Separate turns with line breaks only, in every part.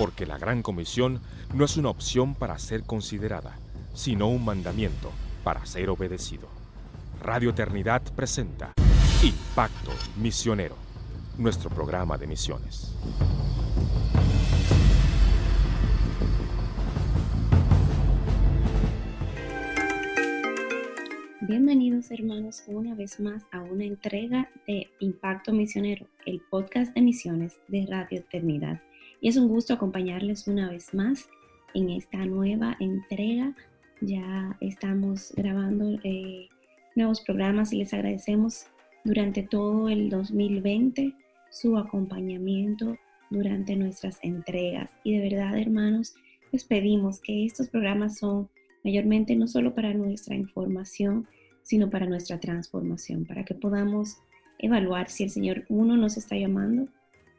porque la Gran Comisión no es una opción para ser considerada, sino un mandamiento para ser obedecido. Radio Eternidad presenta Impacto Misionero, nuestro programa de misiones.
Bienvenidos hermanos una vez más a una entrega de Impacto Misionero, el podcast de misiones de Radio Eternidad. Y es un gusto acompañarles una vez más en esta nueva entrega. Ya estamos grabando eh, nuevos programas y les agradecemos durante todo el 2020 su acompañamiento durante nuestras entregas. Y de verdad, hermanos, les pedimos que estos programas son mayormente no solo para nuestra información, sino para nuestra transformación, para que podamos evaluar si el Señor, uno, nos está llamando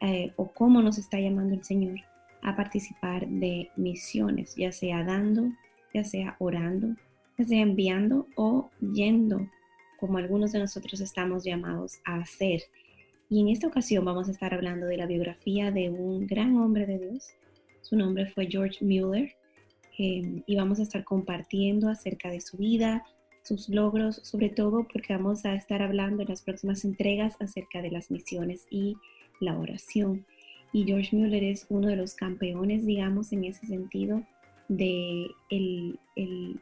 eh, o cómo nos está llamando el Señor a participar de misiones, ya sea dando, ya sea orando, ya sea enviando o yendo, como algunos de nosotros estamos llamados a hacer. Y en esta ocasión vamos a estar hablando de la biografía de un gran hombre de Dios. Su nombre fue George Mueller eh, y vamos a estar compartiendo acerca de su vida, sus logros, sobre todo porque vamos a estar hablando en las próximas entregas acerca de las misiones y la oración. Y George Mueller es uno de los campeones, digamos, en ese sentido, de el,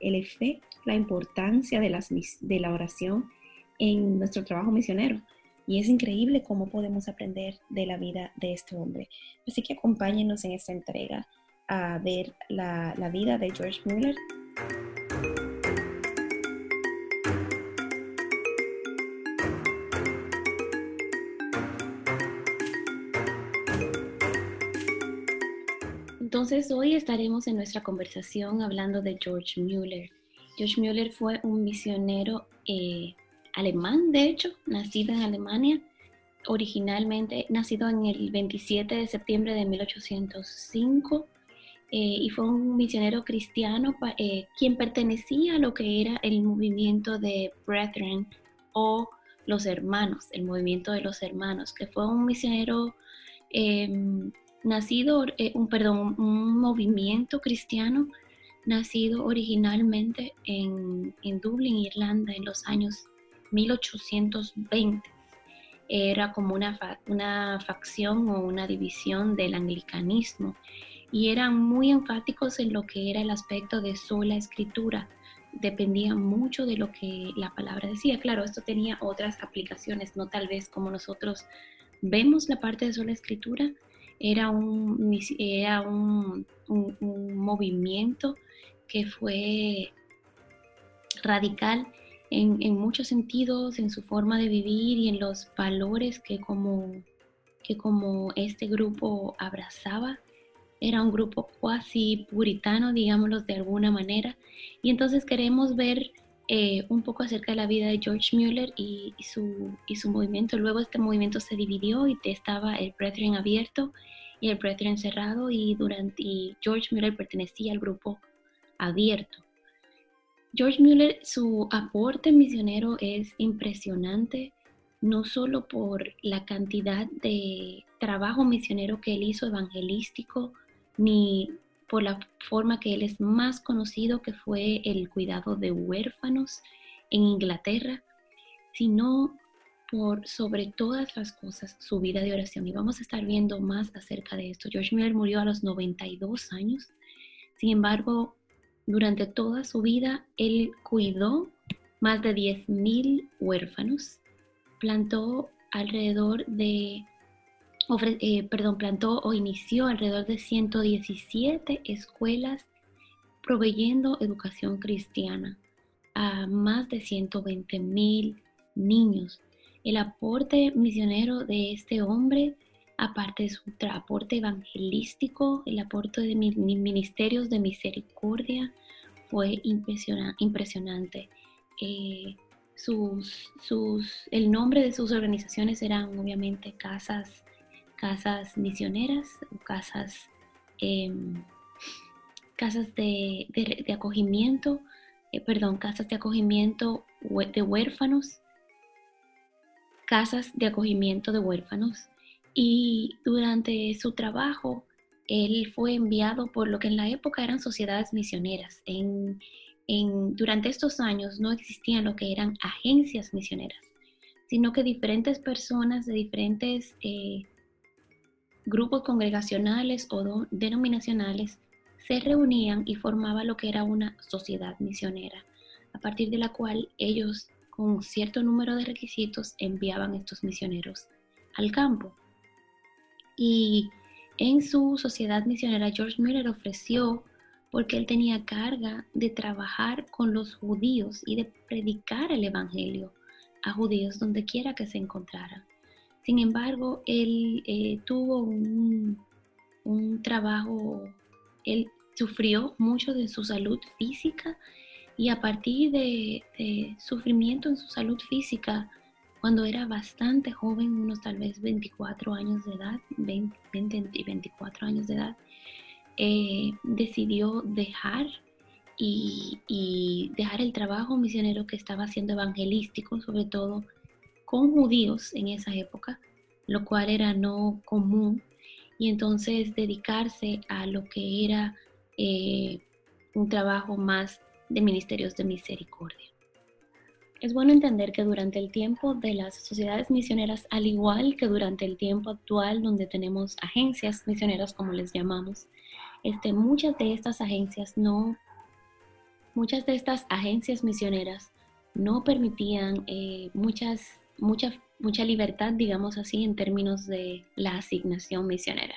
efecto, la importancia de, las, de la oración en nuestro trabajo misionero. Y es increíble cómo podemos aprender de la vida de este hombre. Así que acompáñenos en esta entrega a ver la, la vida de George Mueller. Entonces hoy estaremos en nuestra conversación hablando de George Mueller. George Mueller fue un misionero eh, alemán, de hecho, nacido en Alemania, originalmente nacido en el 27 de septiembre de 1805 eh, y fue un misionero cristiano eh, quien pertenecía a lo que era el movimiento de Brethren o los hermanos, el movimiento de los hermanos, que fue un misionero em, nacido, eh, un, perdón, un movimiento cristiano nacido originalmente en, en Dublín, Irlanda, en los años 1820. Era como una, una facción o una división del anglicanismo y eran muy enfáticos en lo que era el aspecto de sola escritura. Dependía mucho de lo que la palabra decía. Claro, esto tenía otras aplicaciones, no tal vez como nosotros vemos la parte de sola escritura, era un, era un, movimiento que fue radical en, en, muchos sentidos, en su forma de vivir y en los valores que como, que como este grupo abrazaba. Era un grupo cuasi puritano, digámoslo de alguna manera. Y entonces queremos ver eh, un poco acerca de la vida de George Mueller y, su, y su movimiento. Luego este movimiento se dividió y estaba el Brethren abierto y el Brethren cerrado y, durante, George Mueller pertenecía al grupo abierto. George Mueller, su aporte misionero es impresionante, no solo por la cantidad de trabajo misionero que él hizo evangelístico, ni por la forma que él es más conocido, que fue el cuidado de huérfanos en Inglaterra, sino por sobre todas las cosas su vida de oración. Y vamos a estar viendo más acerca de esto. George Miller murió a los 92 años. Sin embargo, durante toda su vida, él cuidó más de 10.000 huérfanos, plantó alrededor de eh, perdón, plantó o inició alrededor de 117 escuelas proveyendo educación cristiana a más de 120 mil niños. El aporte misionero de este hombre, aparte de su aporte evangelístico, el aporte de ministerios de misericordia, fue impresionante. Eh, el nombre de sus organizaciones eran obviamente casas casas misioneras, casas, em, casas de, acogimiento, eh, perdón, casas de acogimiento de huérfanos, casas de acogimiento de huérfanos. Y durante su trabajo, él fue enviado por lo que en la época eran sociedades misioneras. En, durante estos años no existían lo que eran agencias misioneras, sino que diferentes personas de diferentes eh, grupos congregacionales o denominacionales se reunían y formaban lo que era una sociedad misionera, a partir de la cual ellos, con cierto número de requisitos, enviaban estos misioneros al campo. Y en su sociedad misionera, George Miller ofreció, porque él tenía carga de trabajar con los judíos y de predicar el Evangelio a judíos donde quiera que se encontraran. Sin embargo, él eh, tuvo un, trabajo, él sufrió mucho de su salud física y a partir de, de, sufrimiento en su salud física, cuando era bastante joven, unos tal vez 24 años de edad, 20, y 24 años de edad, eh, decidió dejar y, y, dejar el trabajo misionero que estaba haciendo evangelístico, sobre todo con judíos en esa época, lo cual era no común, y entonces dedicarse a lo que era eh, un trabajo más de ministerios de misericordia. Es bueno entender que durante el tiempo de las sociedades misioneras, al igual que durante el tiempo actual donde tenemos agencias misioneras, como les llamamos, este, muchas de estas agencias no, muchas de estas agencias misioneras no permitían eh, muchas, mucha, mucha libertad, digamos así, en términos de la asignación misionera.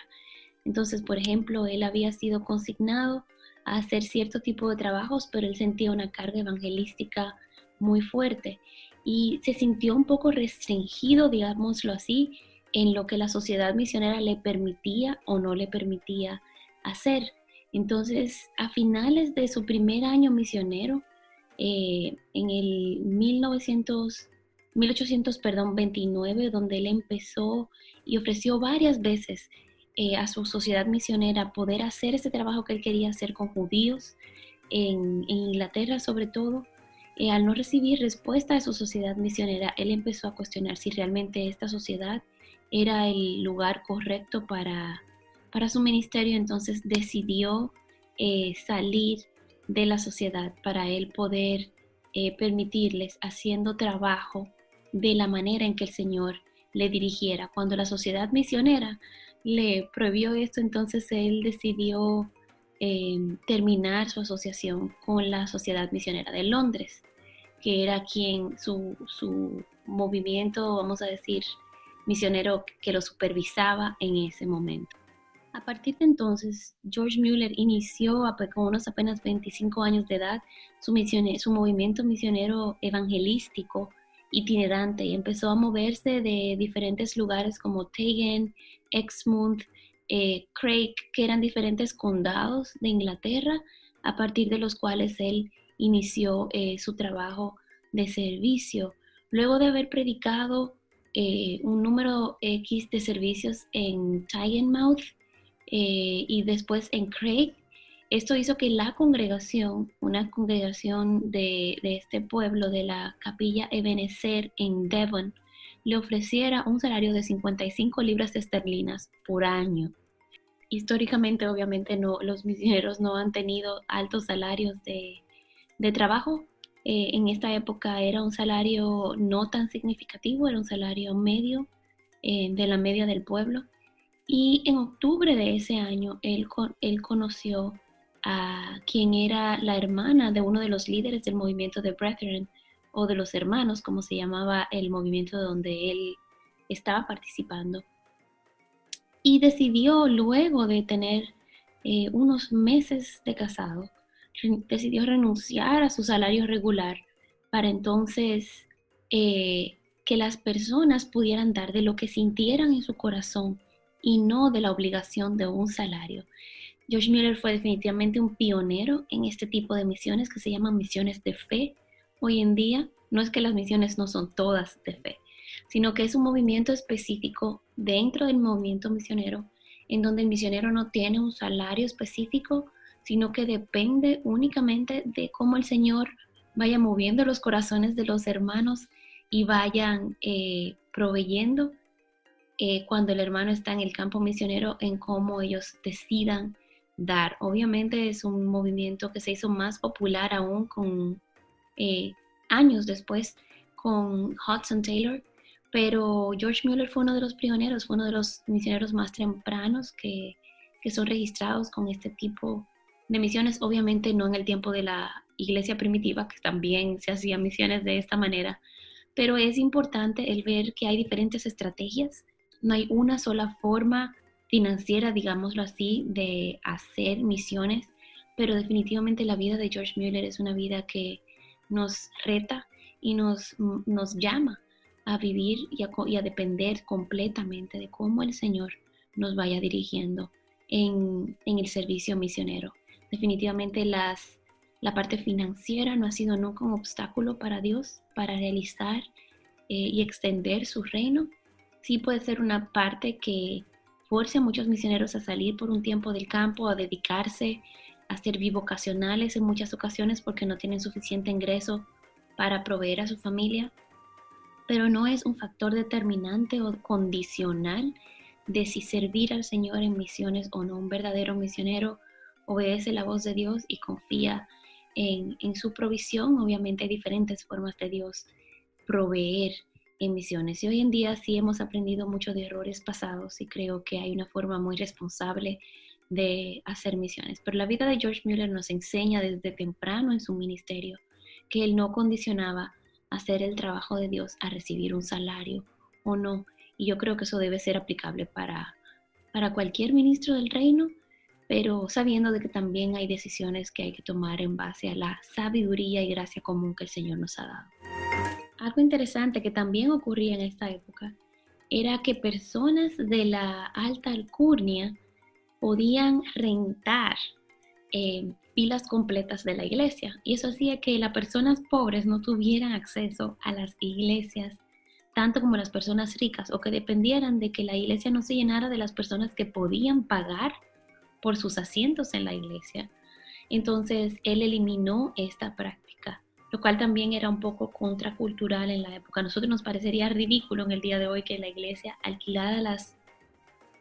Entonces, por ejemplo, él había sido consignado a hacer cierto tipo de trabajos, pero él sentía una carga evangelística muy fuerte y se sintió un poco restringido, digámoslo así, en lo que la sociedad misionera le permitía o no le permitía hacer. Entonces, a finales de su primer año misionero, eh, en el 1900, 1829, donde él empezó y ofreció varias veces eh, a su sociedad misionera poder hacer ese trabajo que él quería hacer con judíos, en, en Inglaterra sobre todo, eh, al no recibir respuesta de su sociedad misionera, él empezó a cuestionar si realmente esta sociedad era el lugar correcto para, para su ministerio, entonces decidió eh, salir de la sociedad para él poder eh, permitirles haciendo trabajo de la manera en que el Señor le dirigiera. Cuando la sociedad misionera le prohibió esto, entonces él decidió terminar su asociación con la Sociedad Misionera de Londres, que era quien su, su movimiento, vamos a decir, misionero que lo supervisaba en ese momento. A partir de entonces, George Mueller inició con unos apenas 25 años de edad su, su movimiento misionero evangelístico itinerante y empezó a moverse de diferentes lugares como Tegan, Exmouth, eh, Craig, que eran diferentes condados de Inglaterra, a partir de los cuales él inició eh, su trabajo de servicio. Luego de haber predicado eh, un número X de servicios en Tynemouth eh, y después en Craig, esto hizo que la congregación, una congregación de, de este pueblo, de la capilla Ebenezer en Devon, le ofreciera un salario de 55 libras esterlinas por año históricamente obviamente no, los misioneros no han tenido altos salarios de, trabajo. Eh, en esta época era un salario no tan significativo, era un salario medio eh, de la media del pueblo. Y en octubre de ese año él, él conoció a quien era la hermana de uno de los líderes del movimiento de Brethren o de los hermanos, como se llamaba el movimiento donde él estaba participando y decidió luego de tener eh, unos meses de casado, decidió renunciar a su salario regular para entonces eh, que las personas pudieran dar de lo que sintieran en su corazón y no de la obligación de un salario. George Miller fue definitivamente un pionero en este tipo de misiones que se llaman misiones de fe. Hoy en día no es que las misiones no son todas de fe, sino que es un movimiento específico dentro del movimiento misionero, en donde el misionero no tiene un salario específico, sino que depende únicamente de cómo el Señor vaya moviendo los corazones de los hermanos y vayan eh, proveyendo eh, cuando el hermano está en el campo misionero en cómo ellos decidan dar. Obviamente es un movimiento que se hizo más popular aún con eh, años después con Hudson Taylor, pero George Mueller fue uno de los pioneros, fue uno de los misioneros más tempranos que, que son registrados con este tipo de misiones, obviamente no en el tiempo de la iglesia primitiva, que también se hacían misiones de esta manera, pero es importante el ver que hay diferentes estrategias, no hay una sola forma financiera, digámoslo así, de hacer misiones, pero definitivamente la vida de George Mueller es una vida que nos reta y nos, nos llama a vivir y a, depender completamente de cómo el Señor nos vaya dirigiendo en, en el servicio misionero. Definitivamente las, la parte financiera no ha sido nunca un obstáculo para Dios para realizar eh, y extender su reino. Sí puede ser una parte que force a muchos misioneros a salir por un tiempo del campo, a dedicarse a ser bivocacionales en muchas ocasiones porque no tienen suficiente ingreso para proveer a su familia, pero no es un factor determinante o condicional de si servir al Señor en misiones o no. Un verdadero misionero obedece la voz de Dios y confía en, su provisión. Obviamente hay diferentes formas de Dios proveer en misiones. Y hoy en día sí hemos aprendido mucho de errores pasados y creo que hay una forma muy responsable de hacer misiones. Pero la vida de George Mueller nos enseña desde temprano en su ministerio que él no condicionaba hacer el trabajo de Dios a recibir un salario o no. Y yo creo que eso debe ser aplicable para, para cualquier ministro del reino pero sabiendo de que también hay decisiones que hay que tomar en base a la sabiduría y gracia común que el Señor nos ha dado. Algo interesante que también ocurría en esta época era que personas de la alta alcurnia podían rentar eh, pilas completas de la iglesia y eso hacía que las personas pobres no tuvieran acceso a las iglesias tanto como las personas ricas o que dependieran de que la iglesia no se llenara de las personas que podían pagar por sus asientos en la iglesia. Entonces él eliminó esta práctica, lo cual también era un poco contracultural en la época. A nosotros nos parecería ridículo en el día de hoy que la iglesia alquilara las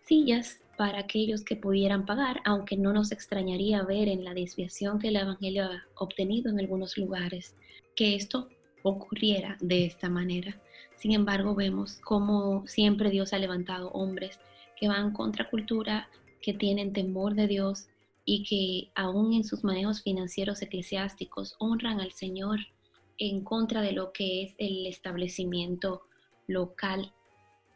sillas para aquellos que pudieran pagar, aunque no nos extrañaría ver en la desviación que el Evangelio ha obtenido en algunos lugares que esto ocurriera de esta manera. Sin embargo, vemos cómo siempre Dios ha levantado hombres que van contra cultura, que tienen temor de Dios y que aún en sus manejos financieros eclesiásticos honran al Señor en contra de lo que es el establecimiento local.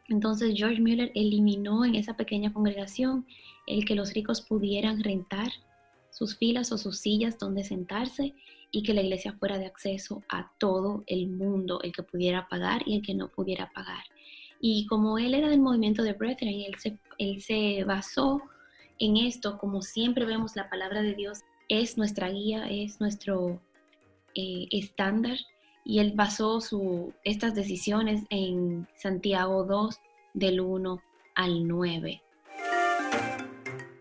Entonces George Mueller eliminó en esa pequeña congregación el que los ricos pudieran rentar sus filas o sus sillas donde sentarse y que la iglesia fuera de acceso a todo el mundo, el que pudiera pagar y el que no pudiera pagar. Y como él era del movimiento de Brethren, él se, él se basó en esto, como siempre vemos la palabra de Dios, es nuestra guía, es nuestro eh, estándar y él basó su, estas decisiones en Santiago 2 del 1 al 9.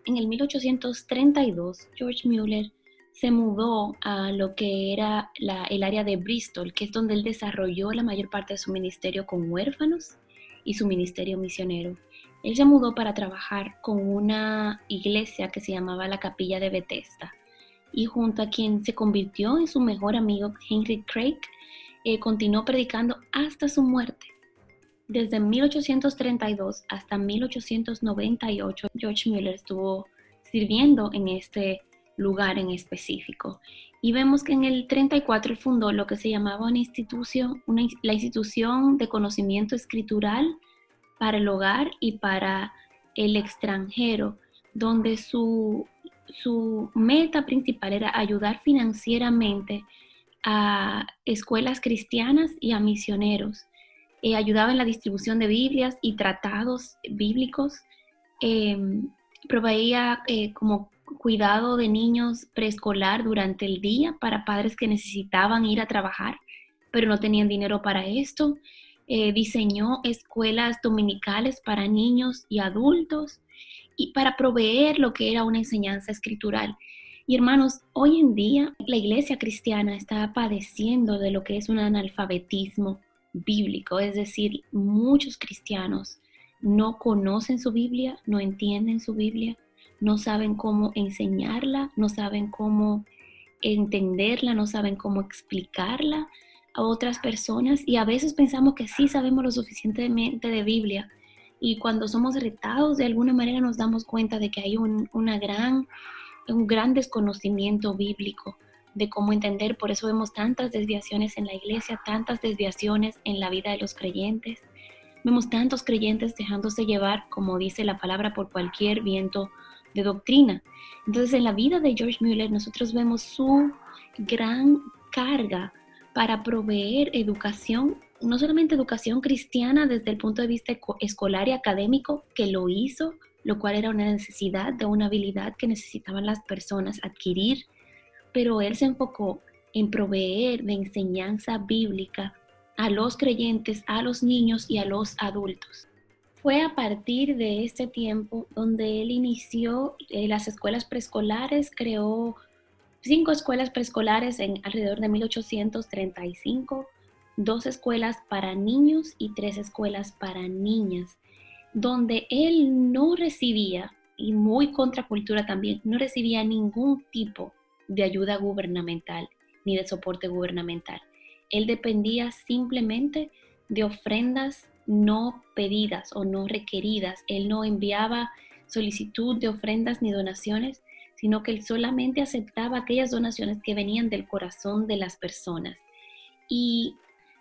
En el 1832, George Mueller se mudó a lo que era el área de Bristol, que es donde él desarrolló la mayor parte de su ministerio con huérfanos y su ministerio misionero. Él se mudó para trabajar con una iglesia que se llamaba la Capilla de Bethesda y junto a quien se convirtió en su mejor amigo Henry Craig, eh, continuó predicando hasta su muerte. Desde 1832 hasta 1898, George Mueller estuvo sirviendo en este lugar en específico. Y vemos que en el 34 fundó lo que se llamaba una institución, la institución de conocimiento escritural para el hogar y para el extranjero, donde su, su meta principal era ayudar financieramente a escuelas cristianas y a misioneros. Eh, ayudaba en la distribución de Biblias y tratados bíblicos. Em, proveía eh, como cuidado de niños preescolar durante el día para padres que necesitaban ir a trabajar, pero no tenían dinero para esto. Eh, diseñó escuelas dominicales para niños y adultos y para proveer lo que era una enseñanza escritural. Y hermanos, hoy en día la iglesia cristiana está padeciendo de lo que es un analfabetismo bíblico, es decir, muchos cristianos no conocen su Biblia, no entienden su Biblia, no saben cómo enseñarla, no saben cómo entenderla, no saben cómo explicarla a otras personas y a veces pensamos que sí sabemos lo suficientemente de Biblia y cuando somos retados de alguna manera nos damos cuenta de que hay un, una gran, un gran desconocimiento bíblico de cómo entender, por eso vemos tantas desviaciones en la iglesia, tantas desviaciones en la vida de los creyentes. Vemos tantos creyentes dejándose llevar, como dice la palabra, por cualquier viento de doctrina. Entonces, en la vida de George Mueller, nosotros vemos su gran carga para proveer educación, no solamente educación cristiana desde el punto de vista escolar y académico, que lo hizo, lo cual era una necesidad de una habilidad que necesitaban las personas adquirir, pero él se enfocó en proveer de enseñanza bíblica a los creyentes, a los niños y a los adultos. Fue a partir de este tiempo donde él inició eh, las escuelas preescolares, creó cinco escuelas preescolares en alrededor de 1835, dos escuelas para niños y tres escuelas para niñas, donde él no recibía, y muy contracultura también, no recibía ningún tipo de ayuda gubernamental ni de soporte gubernamental. Él dependía simplemente de ofrendas no pedidas o no requeridas. Él no enviaba solicitud de ofrendas ni donaciones, sino que él solamente aceptaba aquellas donaciones que venían del corazón de las personas. Y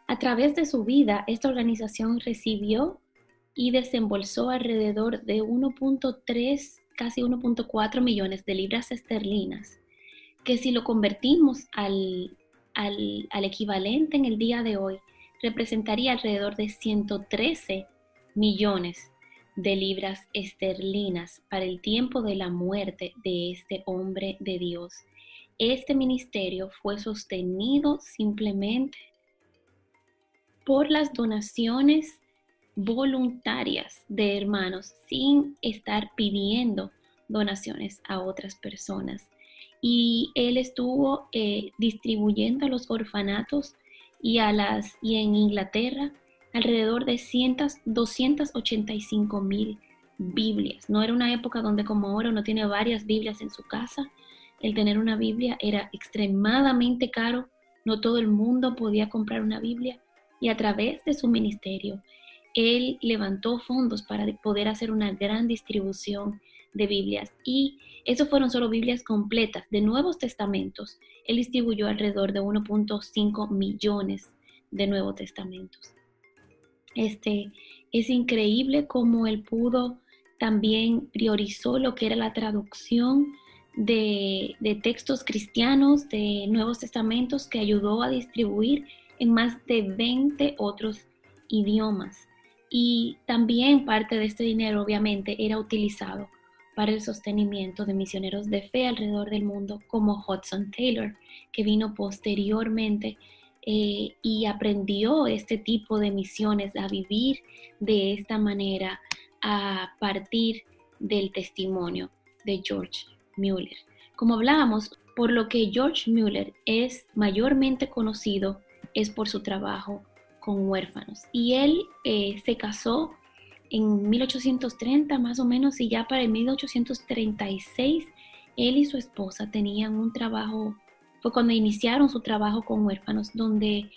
a través de su vida, esta organización recibió y desembolsó alrededor de 1.3, casi 1.4 millones de libras esterlinas, que si lo convertimos al, al, equivalente en el día de hoy, representaría alrededor de 113 millones de libras esterlinas para el tiempo de la muerte de este hombre de Dios. Este ministerio fue sostenido simplemente por las donaciones voluntarias de hermanos sin estar pidiendo donaciones a otras personas y él estuvo eh, distribuyendo a los orfanatos y, a las, y en Inglaterra alrededor de 285 mil Biblias. No era una época donde como ahora uno tiene varias Biblias en su casa. El tener una Biblia era extremadamente caro. No todo el mundo podía comprar una Biblia. Y a través de su ministerio, él levantó fondos para poder hacer una gran distribución de Biblias y eso fueron solo Biblias completas de Nuevos Testamentos. Él distribuyó alrededor de 1.5 millones de Nuevos Testamentos. Este, es increíble cómo él pudo también priorizó lo que era la traducción de, de, textos cristianos, de Nuevos Testamentos, que ayudó a distribuir en más de 20 otros idiomas. Y también parte de este dinero, obviamente, era utilizado para el sostenimiento de misioneros de fe alrededor del mundo como Hudson Taylor, que vino posteriormente eh, y aprendió este tipo de misiones a vivir de esta manera a partir del testimonio de George Mueller. Como hablábamos, por lo que George Mueller es mayormente conocido es por su trabajo con huérfanos. Y él eh, se casó en 1830 más o menos y ya para el 1836 él y su esposa tenían un trabajo, fue cuando iniciaron su trabajo con huérfanos, donde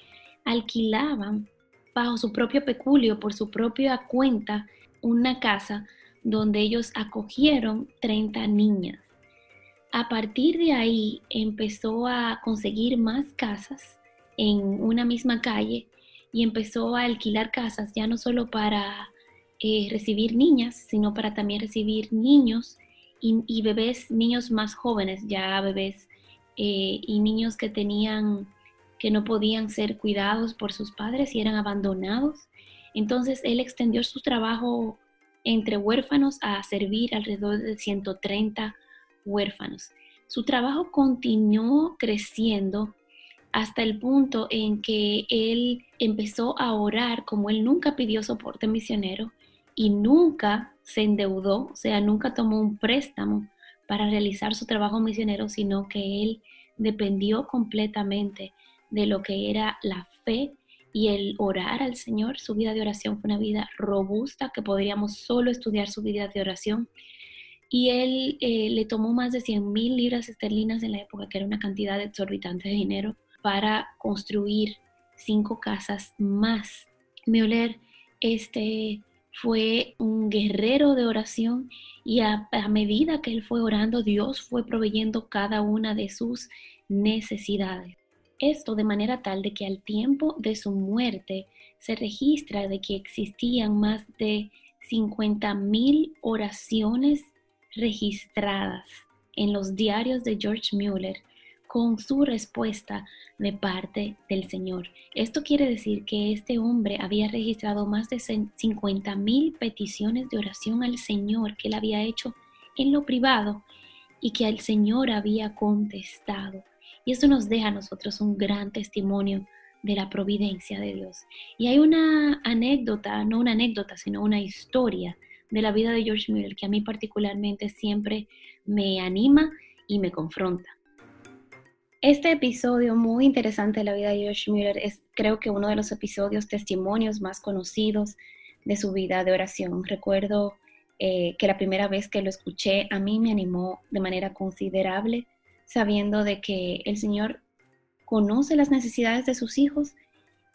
alquilaban bajo su propio peculio, por su propia cuenta, una casa donde ellos acogieron 30 niñas. A partir de ahí empezó a conseguir más casas en una misma calle y empezó a alquilar casas ya no solo para eh, recibir niñas, sino para también recibir niños y, bebés, niños más jóvenes, ya bebés, eh, y niños que tenían, que no podían ser cuidados por sus padres y eran abandonados. Entonces él extendió su trabajo entre huérfanos a servir alrededor de 130 huérfanos. Su trabajo continuó creciendo hasta el punto en que él empezó a orar como él nunca pidió soporte misionero y nunca se endeudó, o sea, nunca tomó un préstamo para realizar su trabajo misionero, sino que él dependió completamente de lo que era la fe y el orar al Señor. Su vida de oración fue una vida robusta, que podríamos solo estudiar su vida de oración. Y él eh, le tomó más de 100 mil libras esterlinas en la época, que era una cantidad exorbitante de dinero, para construir cinco casas más. Müller este, fue un guerrero de oración y a, medida que él fue orando, Dios fue proveyendo cada una de sus necesidades. Esto de manera tal de que al tiempo de su muerte se registra de que existían más de 50.000 oraciones registradas en los diarios de George Mueller con su respuesta de parte del Señor. Esto quiere decir que este hombre había registrado más de 50 mil peticiones de oración al Señor que él había hecho en lo privado y que el Señor había contestado. Y esto nos deja a nosotros un gran testimonio de la providencia de Dios. Y hay una anécdota, no una anécdota, sino una historia de la vida de George Mueller que a mí particularmente siempre me anima y me confronta. Este episodio muy interesante de la vida de George Mueller es creo que uno de los episodios testimonios más conocidos de su vida de oración. Recuerdo eh, que la primera vez que lo escuché a mí me animó de manera considerable, sabiendo de que el Señor conoce las necesidades de sus hijos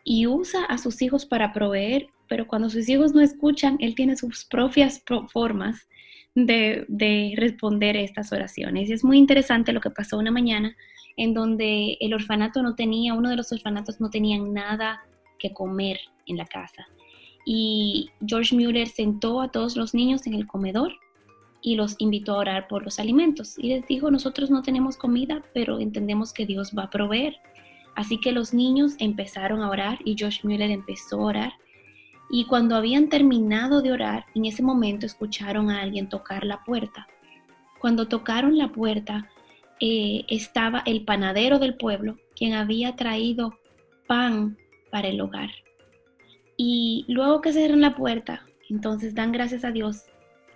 y usa a sus hijos para proveer, pero cuando sus hijos no escuchan, Él tiene sus propias formas de, de responder estas oraciones. Y es muy interesante lo que pasó una mañana en donde el orfanato no tenía, uno de los orfanatos no tenían nada que comer en la casa. Y George Mueller sentó a todos los niños en el comedor y los invitó a orar por los alimentos. Y les dijo, nosotros no tenemos comida, pero entendemos que Dios va a proveer. Así que los niños empezaron a orar y George Mueller empezó a orar. Y cuando habían terminado de orar, en ese momento escucharon a alguien tocar la puerta. Cuando tocaron la puerta, eh, estaba el panadero del pueblo, quien había traído pan para el hogar. Y luego que cierran la puerta, entonces dan gracias a Dios,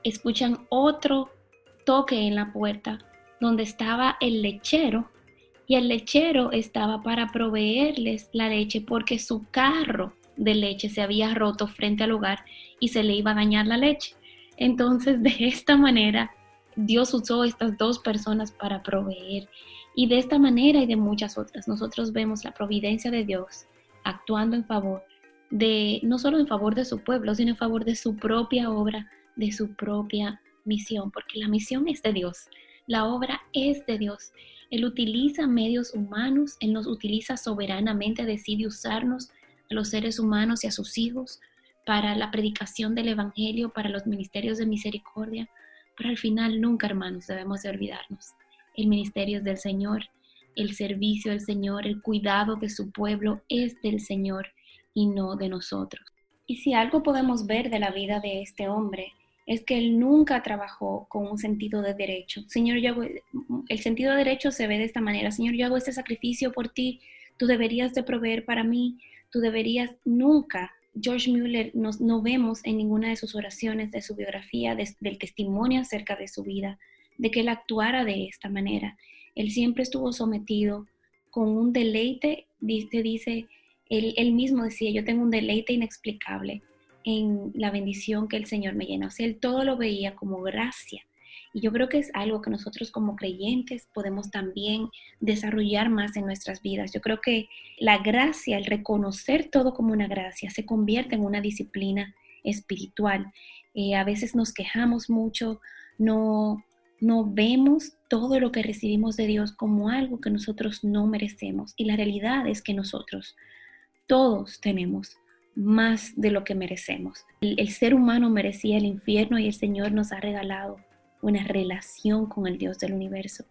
escuchan otro toque en la puerta donde estaba el lechero y el lechero estaba para proveerles la leche porque su carro de leche se había roto frente al hogar y se le iba a dañar la leche. Entonces, de esta manera, Dios usó estas dos personas para proveer. Y de esta manera y de muchas otras, nosotros vemos la providencia de Dios actuando en favor de, no solo en favor de su pueblo, sino en favor de su propia obra, de su propia misión, porque la misión es de Dios, la obra es de Dios. Él utiliza medios humanos, Él nos utiliza soberanamente, decide usarnos a los seres humanos y a sus hijos para la predicación del Evangelio, para los ministerios de misericordia, pero al final nunca, hermanos, debemos de olvidarnos. El ministerio es del Señor, el servicio del Señor, el cuidado de su pueblo es del Señor y no de nosotros. Y si algo podemos ver de la vida de este hombre, es que él nunca trabajó con un sentido de derecho. Señor, yo el sentido de derecho se ve de esta manera. Señor, yo hago este sacrificio por ti, tú deberías de proveer para mí, tú deberías nunca George Mueller no vemos en ninguna de sus oraciones, de su biografía, del testimonio acerca de su vida, de que él actuara de esta manera. Él siempre estuvo sometido con un deleite, dice, dice él, él mismo decía, yo tengo un deleite inexplicable en la bendición que el Señor me llena. O sea, él todo lo veía como gracia. Y yo creo que es algo que nosotros como creyentes podemos también desarrollar más en nuestras vidas. Yo creo que la gracia, el reconocer todo como una gracia, se convierte en una disciplina espiritual. Eh, a veces nos quejamos mucho, no, no vemos todo lo que recibimos de Dios como algo que nosotros no merecemos. Y la realidad es que nosotros todos tenemos más de lo que merecemos. el, ser humano merecía el infierno y el Señor nos ha regalado una relación con el Dios del universo,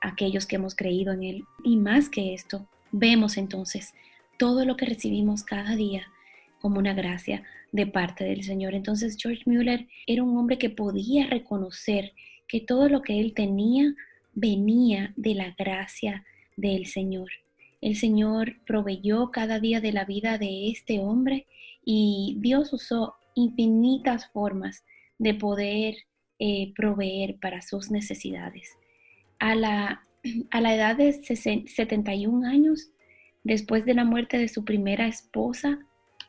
aquellos que hemos creído en Él. Y más que esto, vemos entonces todo lo que recibimos cada día como una gracia de parte del Señor. Entonces George Mueller era un hombre que podía reconocer que todo lo que él tenía venía de la gracia del Señor. El Señor proveyó cada día de la vida de este hombre y Dios usó infinitas formas de poder eh, proveer para sus necesidades. A la, a la edad de 71 años, Después de la muerte de su primera esposa,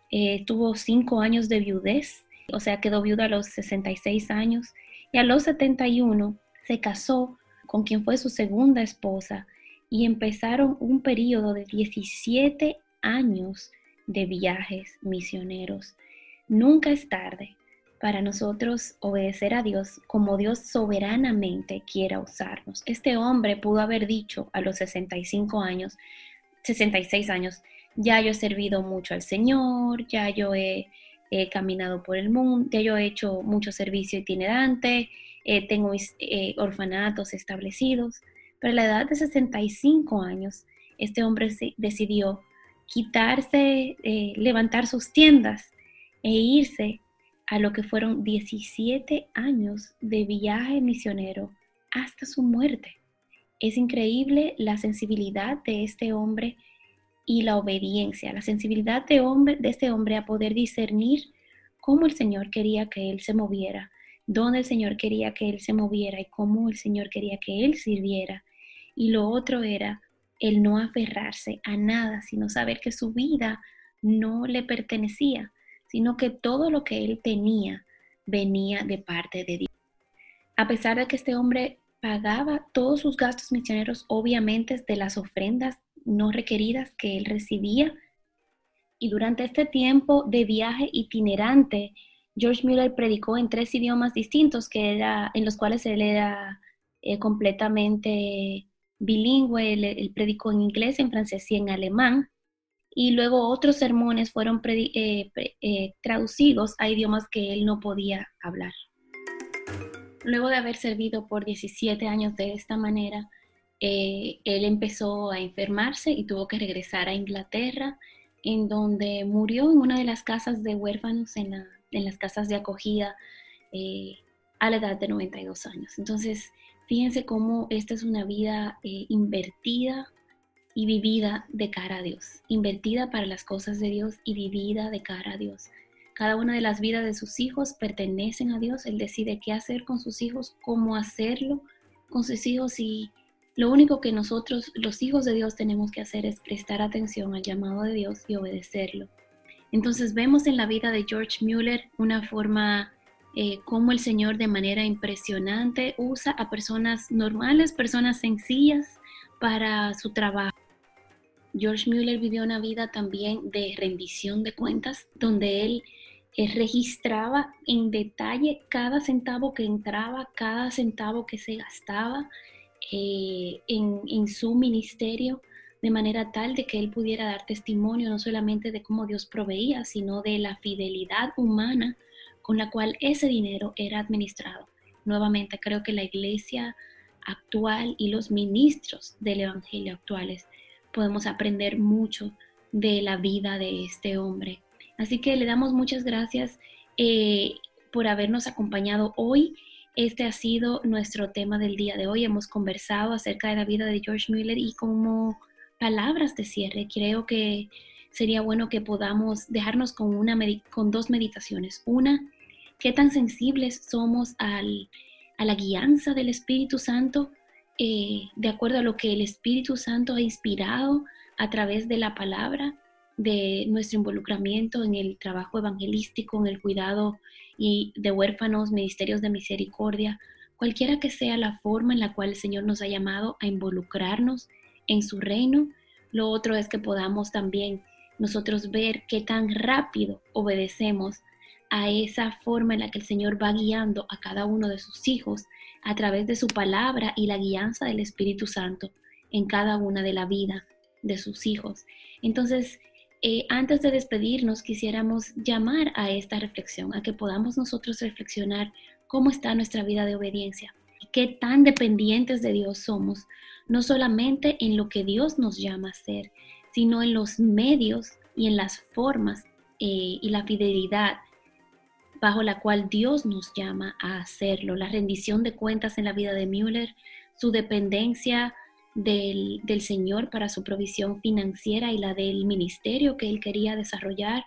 eh, tuvo cinco años de viudez, o sea, quedó viuda a los 66 años y a los 71 se casó con quien fue su segunda esposa y empezaron un periodo de 17 años de viajes misioneros. Nunca es tarde para nosotros obedecer a Dios como Dios soberanamente quiera usarnos. Este hombre pudo haber dicho a los 65 años, 66 años, ya yo he servido mucho al Señor, ya yo he, caminado por el mundo, ya yo he hecho mucho servicio itinerante, eh, tengo eh, orfanatos establecidos, pero a la edad de 65 años, este hombre decidió quitarse, eh, levantar sus tiendas e irse a lo que fueron 17 años de viaje misionero hasta su muerte. Es increíble la sensibilidad de este hombre y la obediencia, la sensibilidad de, hombre, de este hombre a poder discernir cómo el Señor quería que él se moviera, dónde el Señor quería que él se moviera y cómo el Señor quería que él sirviera. Y lo otro era el no aferrarse a nada, sino saber que su vida no le pertenecía, sino que todo lo que él tenía venía de parte de Dios. A pesar de que este hombre pagaba todos sus gastos misioneros, obviamente de las ofrendas no requeridas que él recibía, y durante este tiempo de viaje itinerante, George Mueller predicó en tres idiomas distintos que era, en los cuales él era eh, completamente bilingüe. Él, predicó en inglés, en francés y en alemán y luego otros sermones fueron eh, eh, traducidos a idiomas que él no podía hablar. Luego de haber servido por 17 años de esta manera, eh, él empezó a enfermarse y tuvo que regresar a Inglaterra, en donde murió en una de las casas de huérfanos, en, en las casas de acogida, a la edad de 92 años. Entonces, fíjense cómo esta es una vida invertida y vivida de cara a Dios, invertida para las cosas de Dios y vivida de cara a Dios. Cada una de las vidas de sus hijos pertenecen a Dios. Él decide qué hacer con sus hijos, cómo hacerlo con sus hijos y lo único que nosotros, los hijos de Dios, tenemos que hacer es prestar atención al llamado de Dios y obedecerlo. Entonces vemos en la vida de George Mueller una forma eh, como el Señor de manera impresionante usa a personas normales, personas sencillas, para su trabajo. George Mueller vivió una vida también de rendición de cuentas, donde él registraba en detalle cada centavo que entraba, cada centavo que se gastaba eh, en su ministerio, de manera tal de que él pudiera dar testimonio no solamente de cómo Dios proveía, sino de la fidelidad humana con la cual ese dinero era administrado. Nuevamente, creo que la iglesia actual y los ministros del Evangelio actuales, podemos aprender mucho de la vida de este hombre. Así que le damos muchas gracias eh, por habernos acompañado hoy. Este ha sido nuestro tema del día de hoy. Hemos conversado acerca de la vida de George Miller y como palabras de cierre, creo que sería bueno que podamos dejarnos con, una, con dos meditaciones. Una, qué tan sensibles somos al a la guianza del Espíritu Santo, eh, de acuerdo a lo que el Espíritu Santo ha inspirado a través de la palabra, de nuestro involucramiento en el trabajo evangelístico, en el cuidado y de huérfanos, ministerios de misericordia, cualquiera que sea la forma en la cual el Señor nos ha llamado a involucrarnos en su reino. Lo otro es que podamos también nosotros ver qué tan rápido obedecemos a esa forma en la que el Señor va guiando a cada uno de sus hijos a través de su palabra y la guianza del Espíritu Santo en cada una de la vida de sus hijos. Entonces, eh, antes de despedirnos, quisiéramos llamar a esta reflexión, a que podamos nosotros reflexionar cómo está nuestra vida de obediencia qué tan dependientes de Dios somos, no solamente en lo que Dios nos llama a hacer, sino en los medios y en las formas eh, y la fidelidad bajo la cual Dios nos llama a hacerlo. La rendición de cuentas en la vida de Müller, su dependencia del, Señor para su provisión financiera y la del ministerio que él quería desarrollar,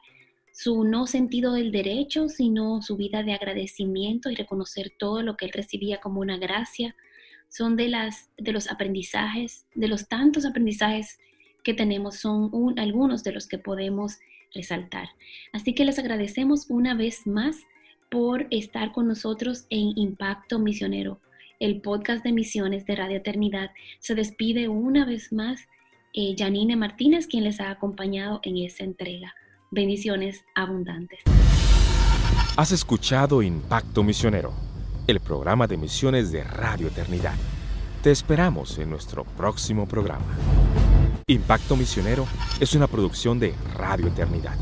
su no sentido del derecho, sino su vida de agradecimiento y reconocer todo lo que él recibía como una gracia, son de, las, de los aprendizajes, de los tantos aprendizajes que tenemos son algunos de los que podemos resaltar. Así que les agradecemos una vez más por estar con nosotros en Impacto Misionero, el podcast de misiones de Radio Eternidad. Se despide una vez más eh, Janine Martínez, quien les ha acompañado en esta entrega. Bendiciones abundantes.
Has escuchado Impacto Misionero, el programa de misiones de Radio Eternidad. Te esperamos en nuestro próximo programa. Impacto Misionero es una producción de Radio Eternidad.